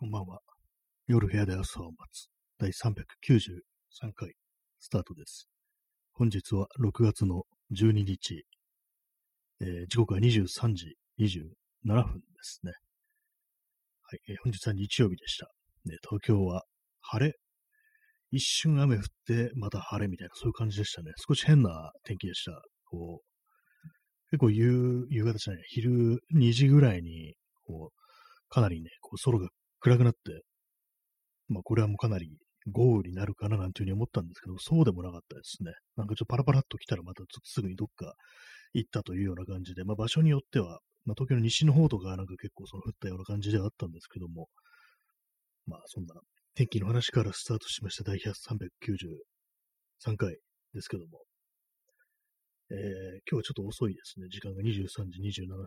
こんばんは。夜部屋で朝を待つ第393回スタートです。本日は6月の12日、えー時刻は23時27分ですね。はい、えー本日は日曜日でした。ね、東京は晴れ、一瞬雨降ってまた晴れみたいなそういう感じでしたね。少し変な天気でした。こう結構夕夕方じゃない、昼2時ぐらいに、こう、かなりね、こう空が暗くなって、まあこれはもうかなり豪雨になるかななんていうふうに思ったんですけど、そうでもなかったですね。なんかちょっとパラパラっと来たらまたすぐにどっか行ったというような感じで、まあ場所によっては、まあ東京の西の方とかなんか結構その降ったような感じではあったんですけども、まあそんな天気の話からスタートしました第393回ですけども、えー今日はちょっと遅いですね。時間が23時27分。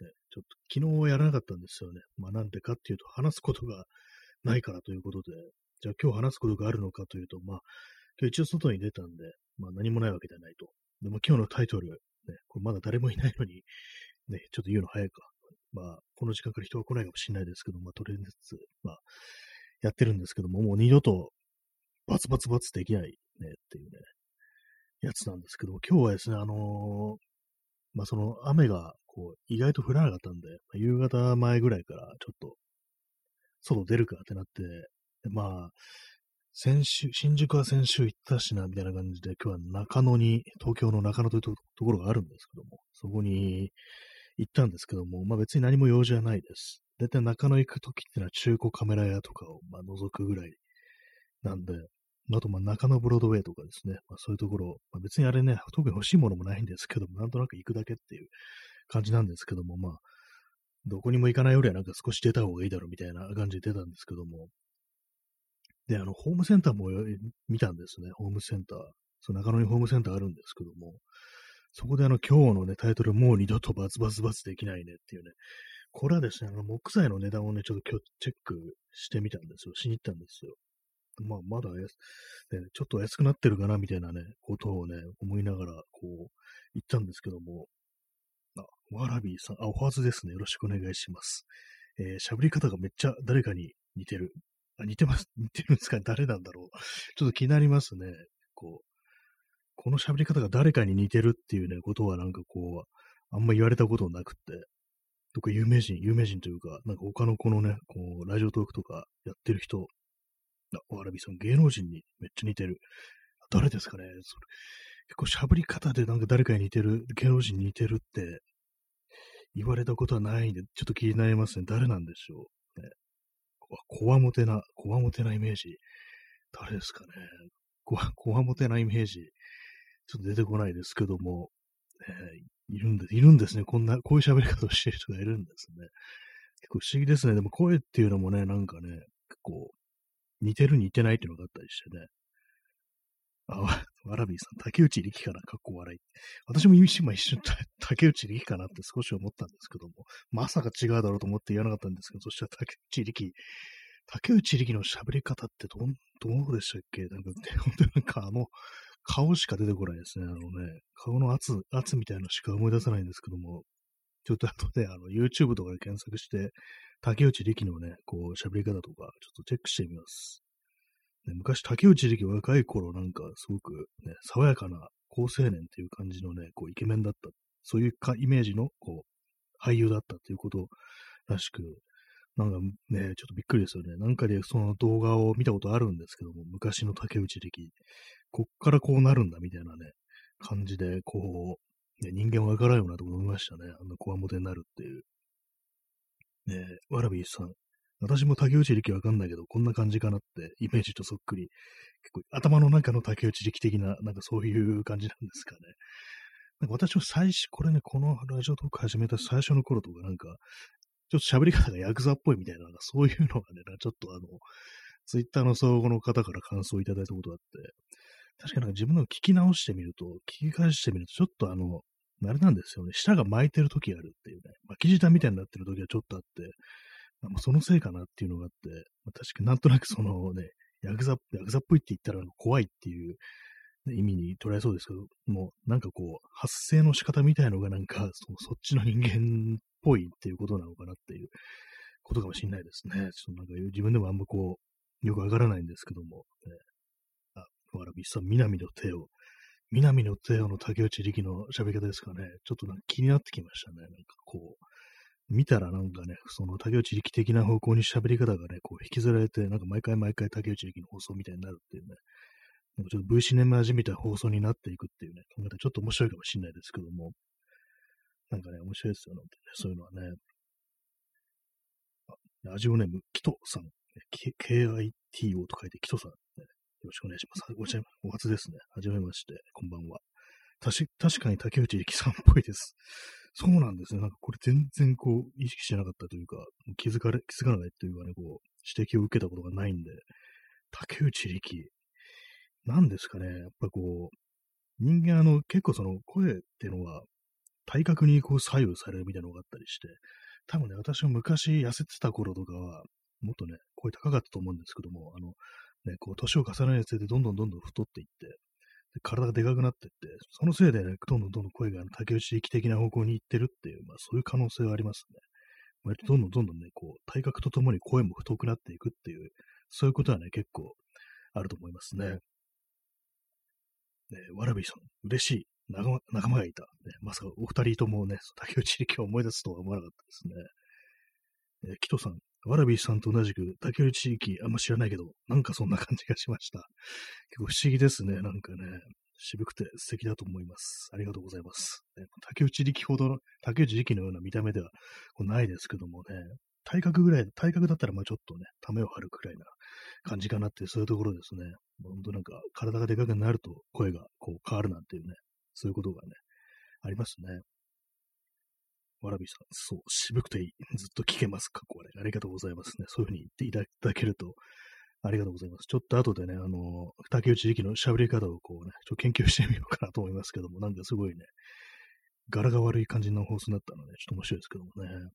ね、ちょっと昨日やらなかったんですよね。まあなんでかっていうと話すことがないからということで、じゃあ今日話すことがあるのかというと、まあ今日一応外に出たんで、まあ何もないわけではないと。でも今日のタイトル、ね、これまだ誰もいないのに、ね、ちょっと言うの早いか。まあこの時間から人が来ないかもしれないですけど、まあとりあえず、まあやってるんですけども、もう二度とバツバツバツできないねっていうね、やつなんですけども、今日はですね、あのーまあその雨がこう意外と降らなかったんで、まあ夕方前ぐらいからちょっと外出るかってなって、まあ、先週、新宿は先週行ったしな、みたいな感じで、今日は中野に、東京の中野というとところがあるんですけども、そこに行ったんですけども、まあ別に何も用事はないです。だいたい中野行くときってのは中古カメラ屋とかをまあ覗くぐらいなんで、あとまあ中野ブロードウェイとかですね、まあ、そういうところ、まあ、別にあれね、特に欲しいものもないんですけども、なんとなく行くだけっていう感じなんですけども、まあ、どこにも行かないよりはなんか少し出た方がいいだろうみたいな感じで出たんですけども、で、あの、ホームセンターも見たんですね、ホームセンター。そう中野にホームセンターあるんですけども、そこであの、今日のね、タイトル、もう二度とバツバツバツできないねっていうね、これはですね、あの、木材の値段をね、ちょっと今日チェックしてみたんですよ。しに行ったんですよ。まあ、まだ、ね、ちょっと安くなってるかな、みたいなね、ことをね、思いながら、こう、行ったんですけども、あ、ワラビーさん、あ、おはずですね。よろしくお願いします。えー、喋り方がめっちゃ誰かに似てる。あ、似てます。似てるんですか？誰なんだろう。ちょっと気になりますね。こう、この喋り方が誰かに似てるっていうね、ことはなんかこう、あんま言われたことなくって、とか有名人、有名人というか、なんか他のこのね、こう、ラジオトークとかやってる人、あ、ワラビーさん、芸能人にめっちゃ似てる。誰ですかね？それ結構喋り方でなんか誰かに似てる、芸能人に似てるって言われたことはないんで、ちょっと気になりますね。誰なんでしょう？ね、こわもてな、こわもてなイメージ。誰ですかね？こわ、こわもてなイメージ。ちょっと出てこないですけども、ね、いるんで、いるんですね。こんな、こういう喋り方をしてる人がいるんですね。結構不思議ですね。でも声っていうのもね、なんかね、結構似てる似てないっていうのがあったりしてね。あ、わらびさん、竹内力かな、かっこ笑い。私も今一瞬、竹内力かなって少し思ったんですけども、まさか違うだろうと思って言わなかったんですけど、そしたら竹内力、竹内力の喋り方ってど、どうでしたっけ？なんか、本当になんかあの、顔しか出てこないですね。あのね、顔の圧、圧みたいなのしか思い出さないんですけども、ちょっと後で、あの、YouTube とかで検索して、竹内力のね、こう、喋り方とか、ちょっとチェックしてみます。ね、昔、竹内力若い頃、なんか、すごく、ね、爽やかな好青年っていう感じのね、こう、イケメンだった。そういうかイメージの、こう、俳優だったっていうことらしく、なんかね、ちょっとびっくりですよね。なんかでその動画を見たことあるんですけども、昔の竹内力、こっからこうなるんだみたいなね、感じで、こう、ね、人間はわからんようなと思いましたね。あんなこわもてになるっていう。ねえ、わらびさん。私も竹内力わかんないけど、こんな感じかなって、イメージとそっくり。結構、頭の中の竹内力的な、なんかそういう感じなんですかね。なんか私も最初、これね、このラジオトーク始めた最初の頃とか、なんか、ちょっと喋り方がヤクザっぽいみたいな、なんかそういうのがね、ちょっとあの、ツイッターの相互の方から感想をいただいたことがあって、確かなんか自分の聞き直してみると、聞き返してみると、ちょっとあの、あれなんですよね。舌が巻いてる時あるっていうね。巻き舌みたいになってる時がちょっとあって、まあ、そのせいかなっていうのがあって、まあ、確かなんとなくそのね、ヤクザ、ヤクザっぽいって言ったら怖いっていう、意味に捉えそうですけど、もうなんかこう、発声の仕方みたいのがなんかそ、そっちの人間っぽいっていうことなのかなっていうことかもしれないですね。ちょっとなんか自分でもあんまこう、よくわからないんですけども、ね、あ、わらびさん、南の手を、南の手をの竹内力の喋り方ですかね。ちょっとなんか気になってきましたね。なんかこう、見たらなんかね、その竹内力的な方向に喋り方がね、こう引きずられて、なんか毎回毎回竹内力の放送みたいになるっていうね、なんかちょっと V シネマ味みたいな放送になっていくっていうね、考えたちょっと面白いかもしれないですけども、なんかね、面白いですよね、そういうのはね。ラジオネーム、キトさん。KITO と書いて、キトさん、よろしくお願いします。ごちゃ、お初ですね。はじめまして。こんばんは。たし、確かに竹内力さんっぽいです。そうなんですね。なんかこれ全然こう、意識してなかったというか、気づかれ、気づかないというかね、こう、指摘を受けたことがないんで、竹内力、なんですかね。やっぱこう、人間あの、結構その声っていうのは、体格にこう左右されるみたいなのがあったりして、多分ね、私も昔痩せてた頃とかは、もっとね、声高かったと思うんですけども、あの、ね、こう、年を重ねるにつれてどんどんどんどん太っていって、で体がでかくなっていって、そのせいでね、どんどんどんどん声が竹内力的な方向に行ってるっていう、まあそういう可能性はありますね。割とどんどんどんどんね、こう、体格とともに声も太くなっていくっていう、そういうことはね、結構あると思いますね。ねわらびさん、嬉しい。仲間仲間がいた、ね。まさかお二人ともね、竹内力を思い出すとは思わなかったですね。えー、キトさん、わらびさんと同じく竹内力あんま知らないけど、なんかそんな感じがしました。結構不思議ですね。なんかね、渋くて素敵だと思います。ありがとうございます。ね、竹内力ほどの、竹内力のような見た目ではないですけどもね、体格ぐらい、体格だったらまあちょっとね、ためを張るくらいな感じかなって、そういうところですね。ほんとなんか、体がでかくなると声がこう変わるなんていうね、そういうことがね、ありますね。わらびさん、そう、渋くていい。ずっと聞けます。かっこ悪い。ありがとうございますね。そういうふうに言っていただけると、ありがとうございます。ちょっと後でね、あの、竹内力の喋り方をこうね、ちょっと研究してみようかなと思いますけども、なんかすごいね、柄が悪い感じの放送になったので、ちょっと面白いですけどもね。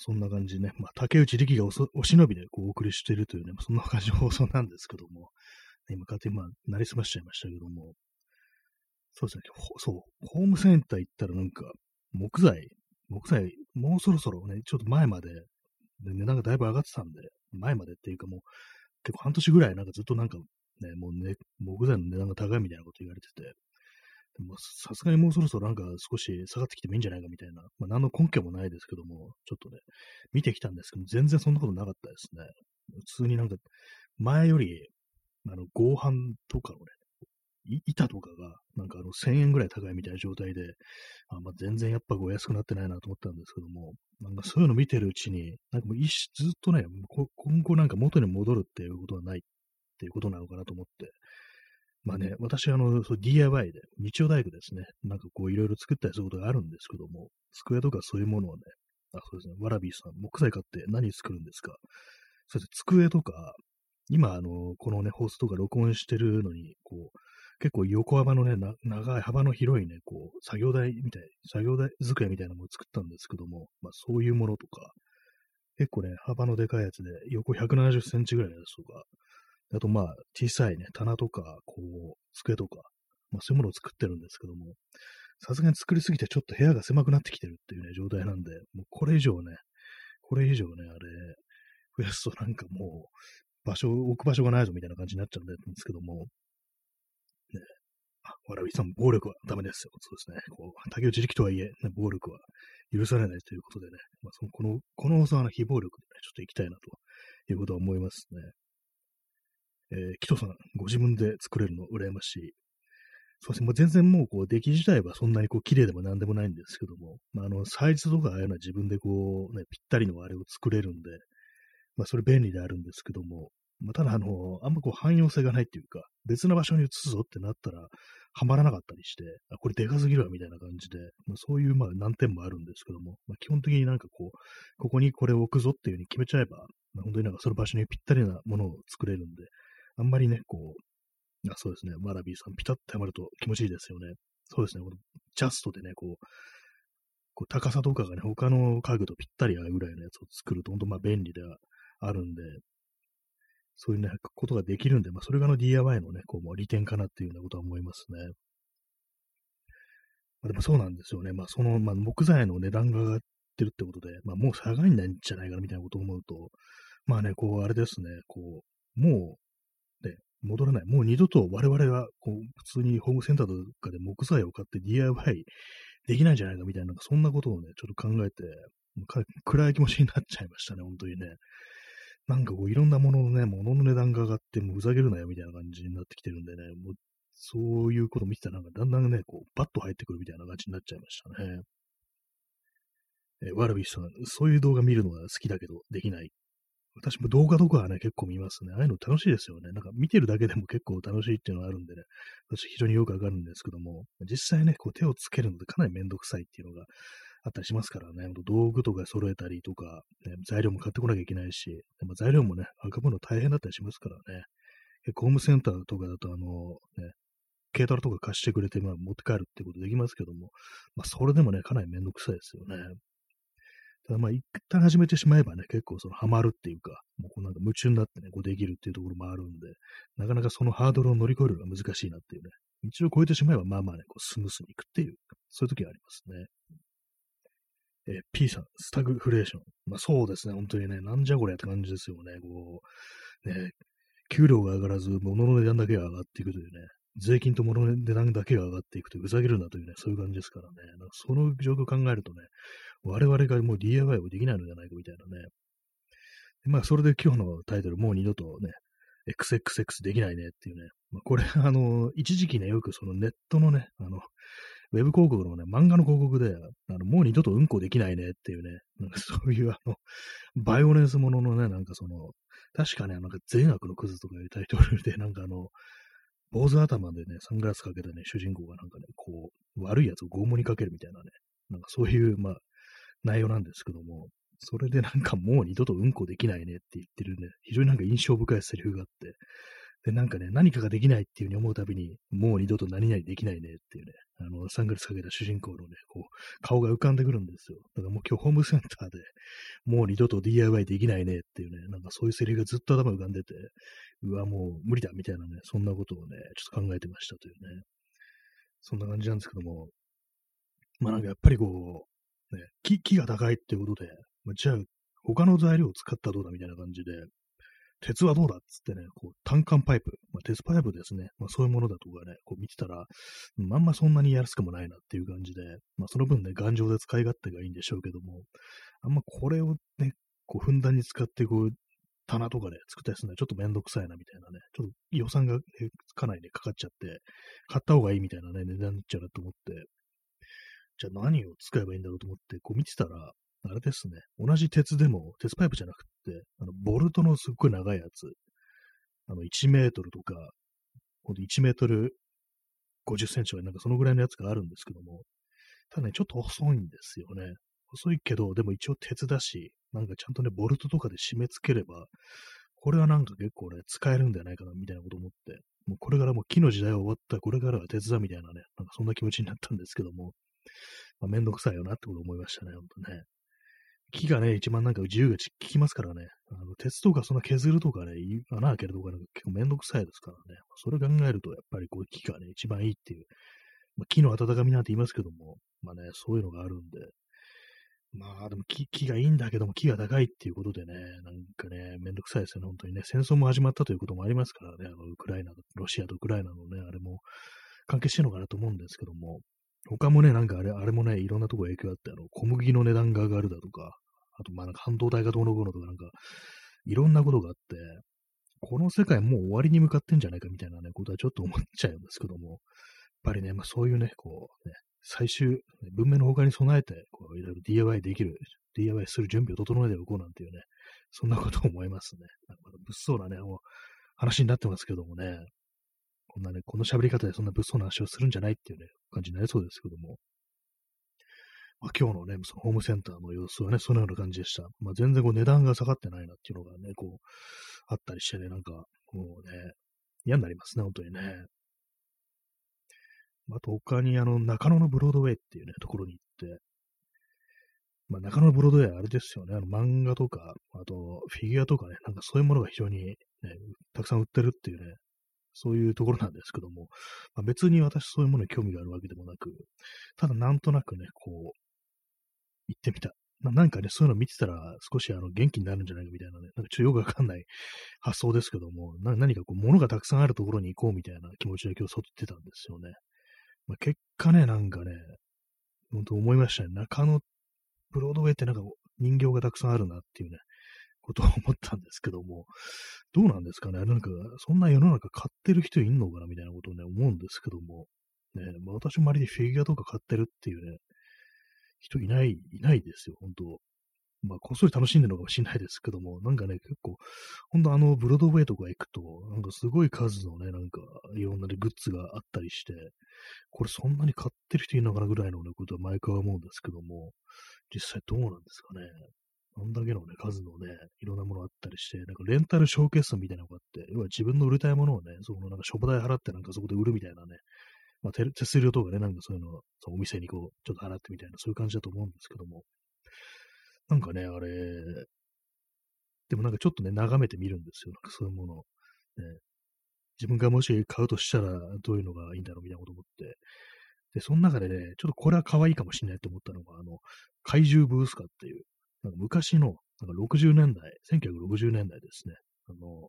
そんな感じね、まあ、竹内力がおお忍びでこうお送りしているというね、そんな感じの放送なんですけども、今、勝手にまあ、なりすましちゃいましたけども、そうですね、そう、ホームセンター行ったらなんか、木材、木材、もうそろそろね、ちょっと前まで、で値段がだいぶ上がってたんで、前までっていうかもう、結構半年ぐらいなんかずっとなんかね、もうね、木材の値段が高いみたいなこと言われてて、でもさすがにもうそろそろなんか少し下がってきてもいいんじゃないかみたいな、まあ何の根拠もないですけども、ちょっとね、見てきたんですけど、全然そんなことなかったですね。普通になんか、前より、あの、合板とかのね、板とかが、なんかあの、1000円ぐらい高いみたいな状態で、あまあ、全然やっぱこう安くなってないなと思ったんですけども、なんかそういうの見てるうちに、なんかもう一ずっとね、今後なんか元に戻るっていうことはないっていうことなのかなと思って、まあね、私、あの、DIY で、日曜大工ですね、なんかこういろいろ作ったりすることがあるんですけども、机とかそういうものをね、あ、そうですね、わらびさん、木材買って何作るんですか？そして机とか、今、あの、このね、ホースとか録音してるのに、こう、結構横幅のね、長い幅の広いね、こう、作業台みたい、作業台机みたいなものも作ったんですけども、まあそういうものとか、結構ね、幅のでかいやつで、横170センチぐらいのやつとか、あとまあ小さいね、棚とか、こう、机とか、まあそういうものを作ってるんですけども、さすがに作りすぎてちょっと部屋が狭くなってきてるっていうね、状態なんで、もうこれ以上ね、これ以上ね、あれ、増やすとなんかもう、場所、置く場所がないぞみたいな感じになっちゃうんですけども、わらびさん、暴力はダメですよ。そうですね。こう、竹内力とはいえ、ね、暴力は許されないということでね、まあ、そのこの、この放送は非暴力でね、ちょっと行きたいなということは思いますね。えー、キトさん、ご自分で作れるの羨ましい。そうですね。もう全然もう、こう、出来自体はそんなにこう、綺麗でもなんでもないんですけども、まあ、あの、サイズとかああいうのは自分でこう、ね、ぴったりのあれを作れるんで、まあ、それ便利であるんですけども、まあ、ただ、あの、あんまこう汎用性がないっていうか、別の場所に移すぞってなったら、はまらなかったりして、あ、これでかすぎるわ、みたいな感じで、まあ、そういう、まあ、難点もあるんですけども、まあ、基本的になんかこう、ここにこれを置くぞっていう風に決めちゃえば、まあ、本当になんかその場所にぴったりなものを作れるんで、あんまりね、こう、あそうですね、マラビーさん、ピタッとはまると気持ちいいですよね。そうですね、このジャストでね、こう、こう高さとかがね、他の家具とぴったり合うぐらいのやつを作ると、本当まあ便利ではあるんで、そういうね、ことができるんで、まあ、それがの DIY のね、こう、もう利点かなっていうようなことは思いますね。まあ、でもそうなんですよね。まあ、その、まあ、木材の値段が上がってるってことで、まあもう下がんないんじゃないかなみたいなことを思うと、まあね、こう、あれですね、こう、もう、ね、戻らない。もう二度と我々は、こう、普通にホームセンターとかで木材を買って DIY できないんじゃないかみたいな、そんなことをね、ちょっと考えて、暗い気持ちになっちゃいましたね、本当にね。なんかこう、いろんなもののね、物の値段が上がって、もうふざけるなよみたいな感じになってきてるんでね、もう、そういうこと見てたら、なんかだんだんね、こう、バッと入ってくるみたいな感じになっちゃいましたね。えワルビッシュさん、そういう動画見るのが好きだけど、できない。私も動画とかはね、結構見ますね。ああいうの楽しいですよね。なんか見てるだけでも結構楽しいっていうのがあるんでね、私非常によくわかるんですけども、実際ね、こう手をつけるのでかなりめんどくさいっていうのがあったりしますからね、道具とか揃えたりとか、ね、材料も買ってこなきゃいけないし、でも材料もね、運ぶの大変だったりしますからね。ホームセンターとかだと、あの、ね、軽トラとか貸してくれて、まあ、持って帰るってことできますけども、まあ、それでもね、かなりめんどくさいですよね。ただまあ、一旦始めてしまえばね、結構そのハマるっていうか、もうこうなんか夢中になってね、こうできるっていうところもあるんで、なかなかそのハードルを乗り越えるのが難しいなっていうね、一応超えてしまえばまあまあね、こうスムースにいくっていう、そういう時はありますね。えー、P さん、スタグフレーション。まあそうですね、本当にね、なんじゃこりゃって感じですよね。こう、ね、給料が上がらず、物の値段だけが上がっていくというね、税金と物の値段だけが上がっていくという、ふざけるなというね、そういう感じですからね。なんかその状況を考えるとね、我々がもう DIY をできないのではないかみたいなね。まあ、それで今日のタイトル、もう二度とね、XXX できないねっていうね。まあ、これ、あの、一時期ね、よくそのネットのね、あの、ウェブ広告のね、漫画の広告で、あの、もう二度とうんこできないねっていうね、なんかそういうあの、バイオレンスもののね、なんかその、確かね、なんか善悪のクズとかいうタイトルで、なんかあの、坊主頭でね、サングラスかけたね、主人公がなんかね、こう、悪いやつを拷問にかけるみたいなね、なんかそういう、まあ、内容なんですけども、それでなんかもう二度とうんこできないねって言ってるね、非常になんか印象深いセリフがあって、で、なんかね、何かができないっていうふうに思うたびに、もう二度と何々できないねっていうね、あの、サングラスかけた主人公のね、こう、顔が浮かんでくるんですよ。だからもう今日ホームセンターで、もう二度と DIY できないねっていうね、なんかそういうセリフがずっと頭浮かんでて、うわ、もう無理だみたいなね、そんなことをね、ちょっと考えてましたというね、そんな感じなんですけども、まあなんかやっぱりこう、ね、木木が高いっていうことで、まあ、じゃあ他の材料を使ったらどうだみたいな感じで、鉄はどうだっつってね、こう単管パイプ、まあ、鉄パイプですね、まあ、そういうものだとかね、こう見てたら、まあんまそんなに安くもないなっていう感じで、まあその分ね、頑丈で使い勝手がいいんでしょうけども、あんまこれをね、こうふんだんに使ってこう、棚とかで作ったりするのはちょっとめんどくさいなみたいなね、ちょっと予算がかなりね、かかっちゃって、買った方がいいみたいなね、値段になっちゃうなと思って、じゃあ何を使えばいいんだろうと思って、こう見てたら、あれですね。同じ鉄でも、鉄パイプじゃなくて、あの、ボルトのすっごい長いやつ。あの、1メートルとか、ほんと1メートル50センチとか、なんかそのぐらいのやつがあるんですけども、ただね、ちょっと細いんですよね。細いけど、でも一応鉄だし、なんかちゃんとね、ボルトとかで締め付ければ、これはなんか結構ね、使えるんじゃないかな、みたいなこと思って、もうこれからもう木の時代は終わった、これからは鉄だみたいなね、なんかそんな気持ちになったんですけども、まあ、めんどくさいよなってこと思いましたね、ほんとね。木がね、一番なんか自由が効きますからね。あの鉄とかその削るとかね、穴開けるとかなんか結構めんどくさいですからね。それ考えると、やっぱりこう木がね、一番いいっていう。まあ、木の温かみなんて言いますけども、まあね、そういうのがあるんで。まあでも木木がいいんだけども、木が高いっていうことでね、なんかね、めんどくさいですよね、本当にね。戦争も始まったということもありますからね、あのウクライナ、ロシアとウクライナのね、あれも関係してるのかなと思うんですけども、他もね、なんかあれ、あれもね、いろんなとこ影響あって、あの、小麦の値段が上がるだとか、あと、まあ、なんか半導体がどうのこうのとか、なんか、いろんなことがあって、この世界もう終わりに向かってんじゃないかみたいなね、ことはちょっと思っちゃうんですけども、やっぱりね、まあそういうね、こう、ね、最終、文明の他に備えて、こう、いろいろ DIY できる、DIY する準備を整えておこうなんていうね、そんなことを思いますね。なんか物騒なね、話になってますけどもね、こんなね、この喋り方でそんな物騒な話をするんじゃないっていうね、感じになりそうですけども。まあ、今日のね、そのホームセンターの様子はね、そのような感じでした。まあ、全然こう値段が下がってないなっていうのがね、こう、あったりしてね、なんか、もうね、嫌になりますね、本当にね。あと他にあの、中野のブロードウェイっていうね、ところに行って、まあ、中野のブロードウェイあれですよね、あの漫画とか、あとフィギュアとかね、なんかそういうものが非常に、ね、たくさん売ってるっていうね、そういうところなんですけども、まあ、別に私そういうものに興味があるわけでもなく、ただなんとなくね、こう、行ってみたななんかね、そういうの見てたら少しあの元気になるんじゃないかみたいなね、なんかちょっとよくわかんない発想ですけども、何かこう物がたくさんあるところに行こうみたいな気持ちで今日外ってたんですよね。まあ、結果ね、なんかね、本当思いましたね。中野ブロードウェイってなんか人形がたくさんあるなっていうね、ことを思ったんですけども、どうなんですかね？なんか、そんな世の中買ってる人いんのかなみたいなことをね、思うんですけども、ね、まあ、私周りでフィギュアとか買ってるっていうね、人いない、いないですよ、本当まあ、こっそり楽しんでるのかもしれないですけども、なんかね、結構、ほんとあの、ブロードウェイとか行くと、なんかすごい数のね、なんか、いろんな、ね、グッズがあったりして、これそんなに買ってる人いるのかなぐらいのね、ことは毎回思うんですけども、実際どうなんですかね？あんだけのね、数のね、いろんなものあったりして、なんかレンタルショーケースみたいなのがあって、要は自分の売りたいものをね、そのなんかショップ代払ってなんかそこで売るみたいなね、まあ手数料とかね、なんかそういうの、そのお店にこう、ちょっと払ってみたいな、そういう感じだと思うんですけども、なんかね、あれ、でもなんかちょっとね、眺めてみるんですよ。なんかそういうもの。ね、自分がもし買うとしたらどういうのがいいんだろうみたいなこと思って。で、その中でね、ちょっとこれは可愛いかもしれないと思ったのが、あの、怪獣ブースカっていう、なんか昔の、なんか60年代、1960年代ですね。あの、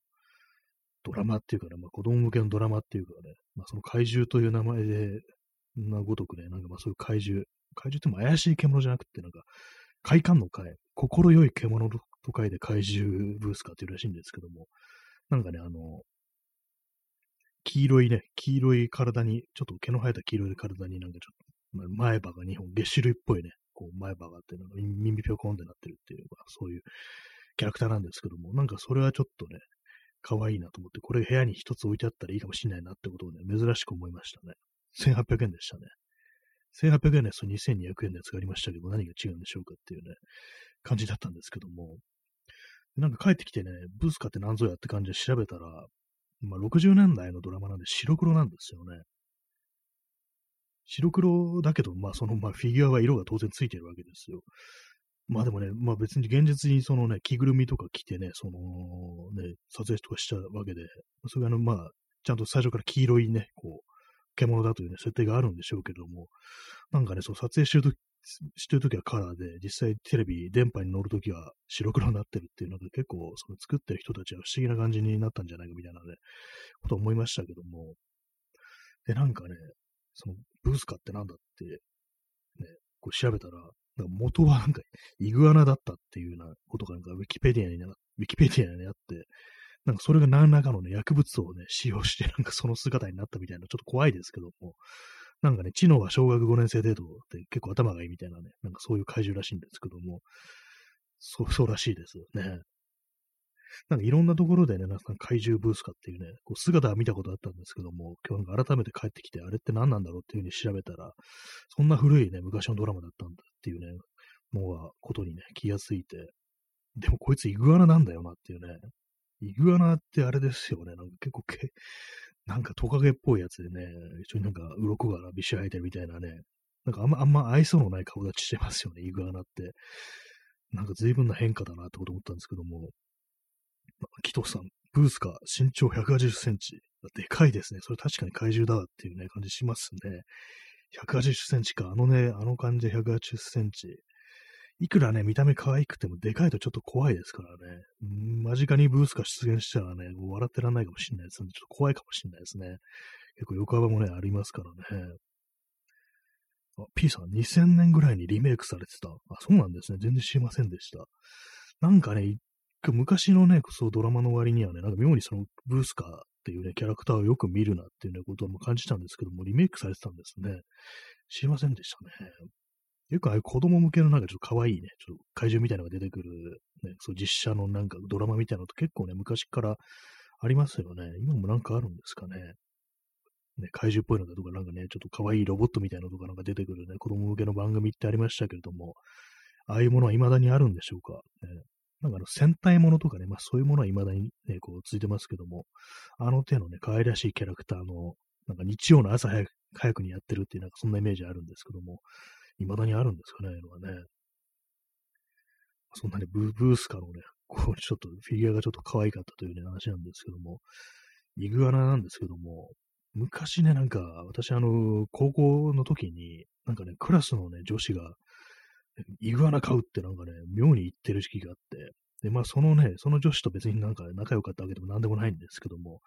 ドラマっていうかね、まあ子供向けのドラマっていうかね、まあその怪獣という名前で、なごとくね、なんかまあそういう怪獣、怪獣っても怪しい獣じゃなくて、なんか快感の会、心よい獣と書いて怪獣ブースカーっていうらしいんですけども、なんかね、あの、黄色いね、黄色い体に、ちょっと毛の生えた黄色い体になんかちょっと、前歯が2本、月種類っぽいね、こう前歯があって、なんか耳ぴょこんってなってるっていう、そういうキャラクターなんですけども、なんかそれはちょっとね、可愛いなと思って、これ部屋に一つ置いてあったらいいかもしれないなってことをね、珍しく思いましたね。1800円でしたね。1800円のやつと2200円のやつがありましたけど、何が違うんでしょうかっていうね、感じだったんですけども、なんか帰ってきてね、ブース買って何ぞやって感じで調べたら、まあ60年代のドラマなんで白黒なんですよね。白黒だけど、まあその、まあフィギュアは色が当然ついてるわけですよ。まあでもね、まあ別に現実にそのね、着ぐるみとか着てね、そのね、撮影とかしたわけで、それがあの、まあ、ちゃんと最初から黄色いね、こう、獣だというね、設定があるんでしょうけども、なんかね、そう、撮影してるとき、してるときはカラーで、実際テレビ、電波に乗るときは白黒になってるっていうので、結構、その作ってる人たちは不思議な感じになったんじゃないかみたいなね、こと思いましたけども、で、なんかね、その、ブースカってなんだって、ね、こう調べたら、な元はなんか、イグアナだったっていうようなことがなんかウィキペディアにな、ウィキペディアにあって、なんかそれが何らかのね、薬物をね、使用して、なんかその姿になったみたいな、ちょっと怖いですけども、なんかね、知能は小学5年生程度で結構頭がいいみたいなね、なんかそういう怪獣らしいんですけども、そう、そうらしいですね。なんかいろんなところでね、なんか怪獣ブースカっていうね、こう姿は見たことあったんですけども、今日なんか改めて帰ってきて、あれって何なんだろうっていうふうに調べたら、そんな古いね、昔のドラマだったんだっていうね、のが、ことにね、気がついて、でもこいつイグアナなんだよなっていうね、イグアナってあれですよね。なんか結構け、なんかトカゲっぽいやつでね、一緒になんか鱗がビシ生えてるみたいなね、なんかあんま、あんま愛想のない顔立ちしてますよね、イグアナって。なんか随分な変化だなってこと思ったんですけども、キトさん、ブースカ身長180センチ。でかいですね。それ確かに怪獣だっていうね、感じしますね。180センチか。あのね、あの感じで180センチ。いくらね、見た目可愛くてもでかいとちょっと怖いですからね。うん間近にブースが出現したらね、もう笑ってらんないかもしれないですね。ちょっと怖いかもしれないですね。結構横幅もね、ありますからね。あ、P さん、2000年ぐらいにリメイクされてた。あ、そうなんですね。全然知りませんでした。なんかね、昔のね、そうドラマの割にはね、なんか妙にそのブースカーっていうね、キャラクターをよく見るなっていうね、ことも感じたんですけども、リメイクされてたんですね。知りませんでしたね。よくああいう子供向けのなんかちょっと可愛いね、ちょっと怪獣みたいなのが出てくる、ね、そう実写のなんかドラマみたいなのと結構ね、昔からありますよね。今もなんかあるんですかね。ね、怪獣っぽいのだとか、なんかね、ちょっと可愛いロボットみたいなのとかなんか出てくるね、子供向けの番組ってありましたけれども、ああいうものは未だにあるんでしょうか。ね、なんかあの戦隊ものとかね、まあそういうものは未だにね、こう続いてますけども、あの手のね、可愛らしいキャラクターの、なんか日曜の朝早く早くにやってるっていう、なんかそんなイメージあるんですけども、未だにあるんですかね、ああいうのはね。そんなにブブースカのね、こう、ちょっとフィギュアがちょっと可愛かったというね、話なんですけども、イグアナなんですけども、昔ね、なんか、私、あの、高校の時に、なんかね、クラスのね、女子が、イグアナ飼うってなんかね、妙に言ってる時期があって、で、まあそのね、その女子と別になんか仲良かったわけでもなんでもないんですけども、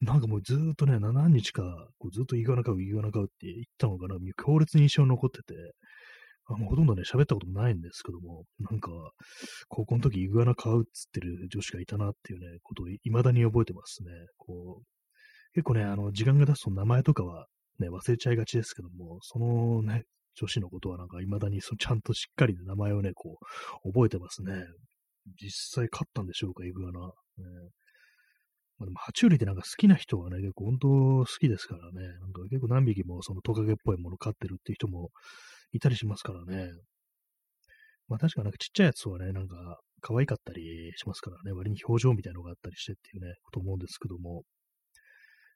なんかもうずっとね、何日か、こうずっとイグアナ飼う、イグアナ飼うって言ったのかな、強烈に印象に残ってて、あもうほとんどね、喋ったこともないんですけども、なんか、高校の時イグアナ買うっつってる女子がいたなっていうね、ことを未だに覚えてますね。こう、結構ね、あの、時間が経つと名前とかはね、忘れちゃいがちですけども、そのね、女子のことはなんか未だにそちゃんとしっかり名前をね、こう、覚えてますね。実際勝ったんでしょうか、イグアナ。ねまあ、でも、爬虫類ってなんか好きな人はね、結構本当好きですからね、なんか結構何匹もそのトカゲっぽいもの飼ってるっていう人もいたりしますからね。まあ確かなんかちっちゃいやつはね、なんか可愛かったりしますからね、割に表情みたいなのがあったりしてっていうね、と思うんですけども。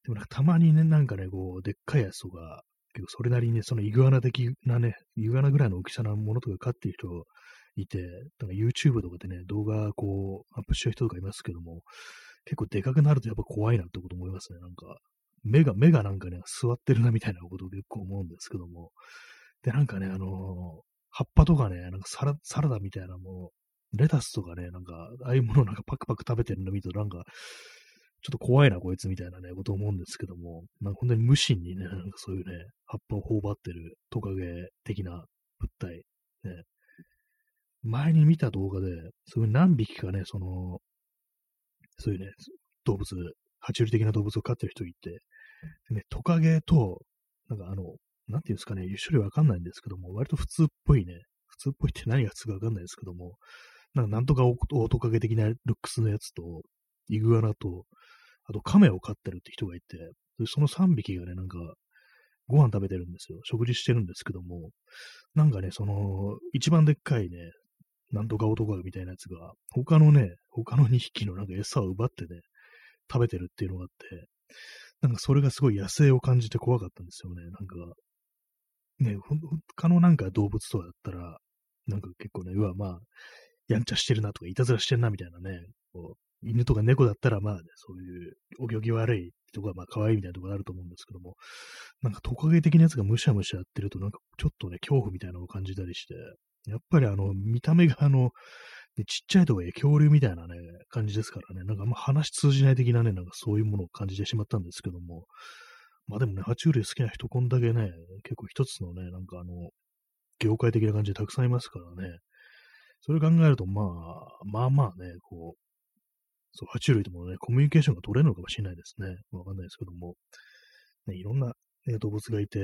でもなんかたまにね、なんかね、こう、でっかいやつとか、結構それなりにね、そのイグアナ的なね、イグアナぐらいの大きさなものとか飼ってる人いて、なんか YouTube とかでね、動画こう、アップしてる人とかいますけども、結構でかくなるとやっぱ怖いなってこと思いますね。なんか、目が、目がなんかね、座ってるなみたいなことを結構思うんですけども、で、なんかね、あのー、葉っぱとかね、なんかサラサラダみたいなもの、レタスとかね、なんか、ああいうものなんかパクパク食べてるの見ると、なんか、ちょっと怖いな、こいつみたいなね、こと思うんですけども、なんか本当に無心にね、なんかそういうね、葉っぱを頬張ってるトカゲ的な物体、ね、前に見た動画で、そういう何匹かね、その、そういうね、動物、爬虫類的な動物を飼ってる人いて、でね、トカゲと、なんかあの、なんていうんですかね、種類わかんないんですけども、割と普通っぽいね、普通っぽいって何が普通かわかんないですけども、なんかなんとかオオトカゲ的なルックスのやつと、イグアナと、あとカメを飼ってるって人がいて、その3匹がね、なんか、ご飯食べてるんですよ。食事してるんですけども、なんかね、その、一番でっかいね、なんとかオトカゲみたいなやつが、他のね、他の2匹のなんか餌を奪ってね、食べてるっていうのがあって、なんかそれがすごい野生を感じて怖かったんですよね。なんか、ね、他のなんか動物とかだったら、なんか結構ね、うわ、まあ、やんちゃしてるなとか、いたずらしてんなみたいなね、こう犬とか猫だったらまあね、そういうお行儀悪いとか、まあ可愛いみたいなところあると思うんですけども、なんかトカゲ的なやつがむしゃむしゃやってると、なんかちょっとね、恐怖みたいなのを感じたりして、やっぱりあの、見た目があの、でちっちゃいとはいえ恐竜みたいなね、感じですからね、なんかあんま話通じない的なね、なんかそういうものを感じてしまったんですけども、まあでもね、爬虫類好きな人こんだけね、結構一つのね、なんかあの、業界的な感じでたくさんいますからね。それ考えると、まあ、まあまあね、こう、そう、爬虫類ともね、コミュニケーションが取れるのかもしれないですね。わかんないですけども。ね、いろんな、ね、動物がいて、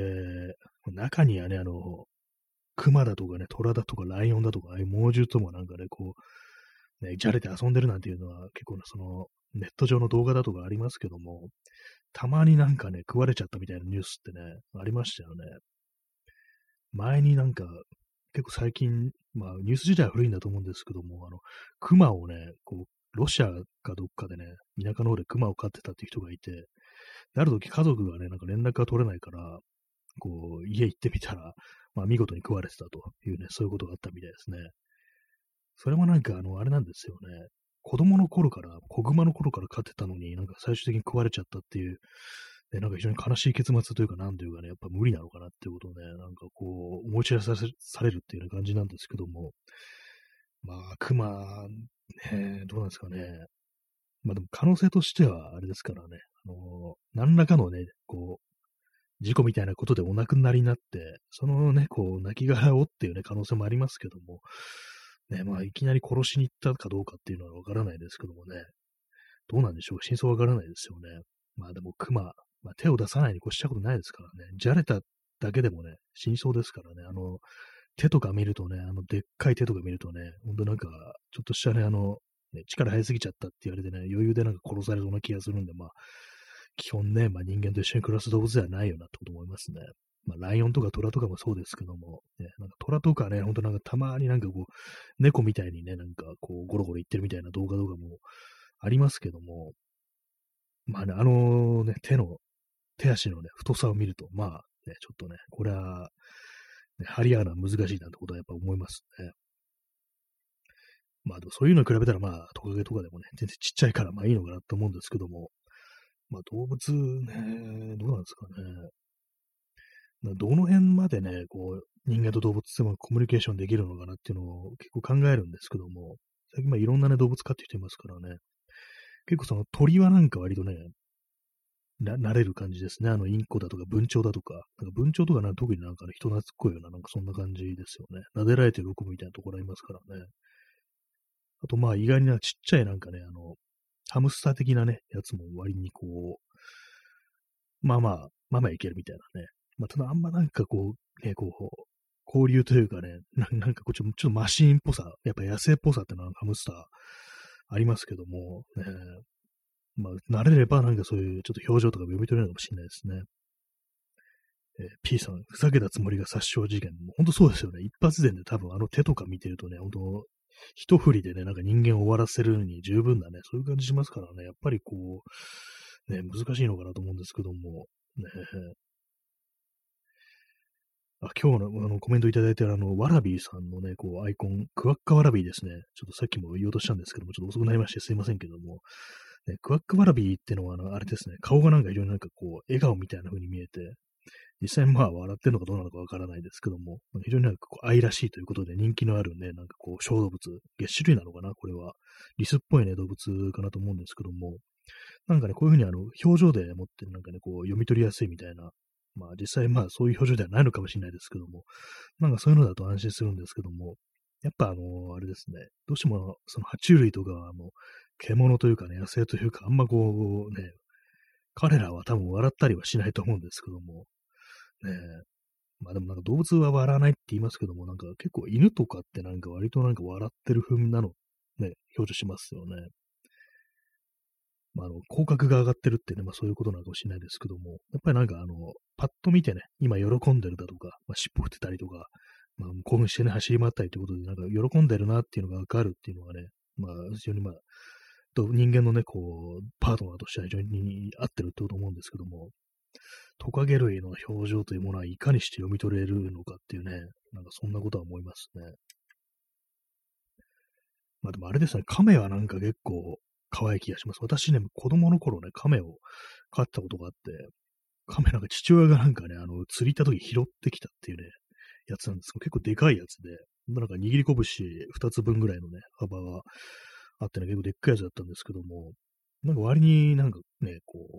中にはね、あの、熊だとかね、虎だとかライオンだとか、ああいう猛獣ともなんかね、こう、ね、じゃれて遊んでるなんていうのは結構ね、その、ネット上の動画だとかありますけども、たまになんかね、食われちゃったみたいなニュースってね、ありましたよね。前になんか、結構最近、まあニュース自体は古いんだと思うんですけども、あの、熊をね、こう、ロシアかどっかでね、田舎の方で熊を飼ってたっていう人がいて、ある時家族がね、なんか連絡が取れないから、こう、家行ってみたら、まあ見事に食われてたというね、そういうことがあったみたいですね。それもなんか、あの、あれなんですよね。子供の頃から、子熊の頃から飼ってたのに、なんか最終的に食われちゃったっていう、ね、なんか非常に悲しい結末というか、なんというかね、やっぱ無理なのかなっていうことをね、なんかこう、思い知らされるっていうような感じなんですけども、まあ、熊、ね、どうなんですかね。まあでも可能性としては、あれですからね、あの、何らかのね、こう、事故みたいなことでお亡くなりになって、そのね、こう、亡きをっていうね、可能性もありますけども、ね、まあ、いきなり殺しに行ったかどうかっていうのはわからないですけどもね、どうなんでしょう真相わからないですよね。まあでも、熊、まあ、手を出さないに越したことないですからね、じゃれただけでもね、死にそうですからね、あの、手とか見るとね、あの、でっかい手とか見るとね、ほんとなんか、ちょっとしたね、あの、ね、力入りすぎちゃったって言われてね、余裕でなんか殺されそうな気がするんで、まあ、基本ね、まあ人間と一緒に暮らす動物ではないよなってこと思いますね。まあ、ライオンとかトラとかもそうですけども、ね、なんかトラとかね、ほんとなんかたまになんかこう、猫みたいにね、なんかこう、ゴロゴロ言ってるみたいな動画とかもありますけども、まあね、あのね、手の、手足のね、太さを見ると、まあ、ね、ちょっとね、これは、張り合うのは難しいなってことはやっぱ思いますね。まあでもそういうのに比べたらまあトカゲとかでもね、全然ちっちゃいからまあいいのかなと思うんですけども、まあ動物ね、どうなんですかね。どの辺までね、こう、人間と動物ってコミュニケーションできるのかなっていうのを結構考えるんですけども、最近まあいろんなね、動物飼ってる人いますからね、結構その鳥はなんか割とね、な、慣れる感じですね。あの、インコだとか文鳥だとか、なんか文鳥とかな特になんかね、人懐っこいような、なんかそんな感じですよね。撫でられて喜ぶみたいなところありますからね。あとまあ意外になちっちゃいなんかね、あの、ハムスター的なね、やつも割にこう、まあまあ、まあまあいけるみたいなね。まあただあんまなんかこう、ね、こう、交流というかね、なんかこうちょっとマシーンっぽさ、やっぱ野生っぽさってのはハムスターありますけども、ね、まあ、慣れればなんかそういうちょっと表情とか読み取れるかもしれないですね。えー、P さん、ふざけたつもりが殺傷事件。もう本当そうですよね。一発でね、多分あの手とか見てるとね、本当一振りでね、なんか人間を終わらせるのに十分なね、そういう感じしますからね、やっぱりこう、ね、難しいのかなと思うんですけども、ね、あ今日のあのコメントいただいてるあの、ワラビーさんのね、こう、アイコン、クワッカワラビーですね。ちょっとさっきも言おうとしたんですけども、ちょっと遅くなりましてすいませんけども、ね、クワッカワラビーってのは、あの、あれですね、顔がなんか非常になんかこう、笑顔みたいな風に見えて、実際まあ笑ってるのかどうなのかわからないですけども、非常になんかこう愛らしいということで人気のあるね、なんかこう小動物、月種類なのかなこれは。リスっぽいね、動物かなと思うんですけども、なんかね、こういうふうにあの、表情でもってなんかね、こう読み取りやすいみたいな、まあ実際まあそういう表情ではないのかもしれないですけども、なんかそういうのだと安心するんですけども、やっぱあの、あれですね、どうしてもその爬虫類とかはもう、獣というかね、野生というか、あんまこうね、彼らは多分笑ったりはしないと思うんですけども、ねまあでもなんか動物は笑わないって言いますけども、なんか結構犬とかってなんか割となんか笑ってる風なの、ね、表示しますよね。まあ、あの、口角が上がってるってね、まあそういうことなのかもしれないですけども、やっぱりなんかあの、パッと見てね、今喜んでるだとか、まあ、尻尾振ってたりとか、まあ、興奮してね、走り回ったりということで、なんか喜んでるなっていうのがわかるっていうのがね、まあ、非常にまあ、と人間のね、こう、パートナーとしては非常に合ってるってこと思うんですけども、トカゲ類の表情というものはいかにして読み取れるのかっていうね、なんかそんなことは思いますね。まあでもあれですね、亀はなんか結構可愛い気がします。私ね、子供の頃ね、亀を飼ったことがあって、亀なんか父親がなんかね、あの、釣り行った時拾ってきたっていうね、やつなんですけど、結構でかいやつで、なんか握り拳2つ分ぐらいのね、幅があってね、結構でっかいやつだったんですけども、なんか割になんかね、こう、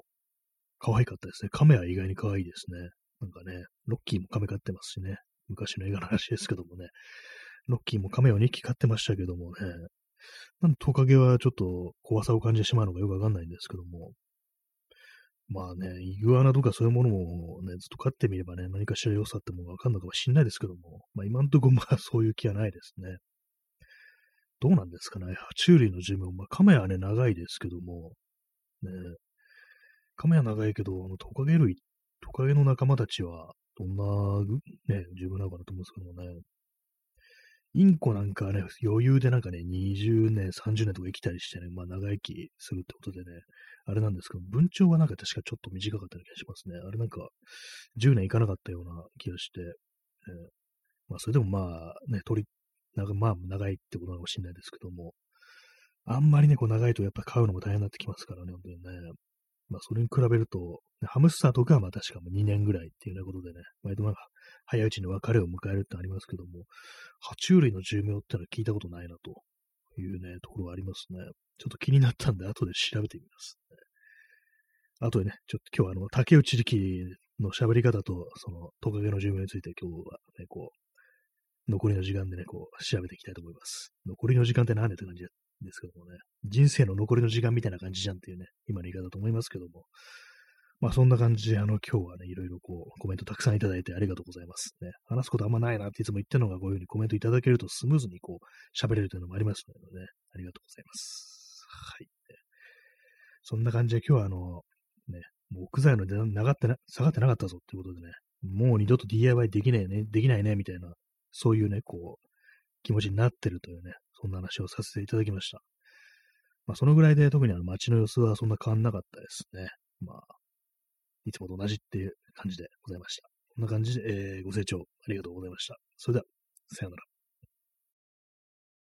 可愛かったですね。亀は意外に可愛いですね。なんかね、ロッキーも亀飼ってますしね。昔の映画の話ですけどもね。ロッキーも亀を2匹飼ってましたけどもね。なんトカゲはちょっと怖さを感じてしまうのがよくわかんないんですけども。まあね、イグアナとかそういうものもね、ずっと飼ってみればね、何かしら良さってもわかんのかもしれないですけども、まあ今んとこまあそういう気はないですね。どうなんですかね、爬虫類の寿命、まあ亀はね、長いですけども、ね、亀は長いけど、あのトカゲ類、トカゲの仲間たちは、どんな、ね、十分なのかなと思うんですけどもね。インコなんかね、余裕でなんかね、20年、30年とか生きたりしてね、まあ長生きするってことでね、あれなんですけど、文鳥はなんか確かちょっと短かったような気がしますね。あれなんか、10年いかなかったような気がして、えー、まあそれでもまあね、鳥、なんかまあ長いってことかもしれないですけども、あんまりね、こう長いとやっぱ飼うのも大変になってきますからね、本当にね。まあ、それに比べると、ハムスターとかはまあ確かも2年ぐらいっていうようなことでね、割となんか早いうちに別れを迎えるってありますけども、爬虫類の寿命ってのは聞いたことないなというね、ところがありますね。ちょっと気になったんで、後で調べてみます、ね。あとでね、ちょっと今日はあの、竹内力の喋り方と、その、トカゲの寿命について今日はね、こう、残りの時間でね、こう、調べていきたいと思います。残りの時間って何でって感じですけどもね、人生の残りの時間みたいな感じじゃんっていうね、今の言い方だと思いますけども、まあそんな感じで、あの、今日はね、いろいろこう、コメントたくさんいただいてありがとうございます。ね、話すことあんまないなっていつも言ってるのが、こういうふうにコメントいただけるとスムーズにこう、喋れるというのもありますのでね、ありがとうございます。はい。そんな感じで今日はあの、ね、もう屋外の値段がってな、下がってなかったぞっていうことでね、もう二度と DIY できないね、できないね、みたいな、そういうね、こう、気持ちになってるというね、そんな話をさせていただきました。まあ、そのぐらいで特にあの街の様子はそんな変わんなかったですね。まあ、いつもと同じっていう感じでございました。こんな感じで、えー、ご清聴ありがとうございました。それでは、さようなら。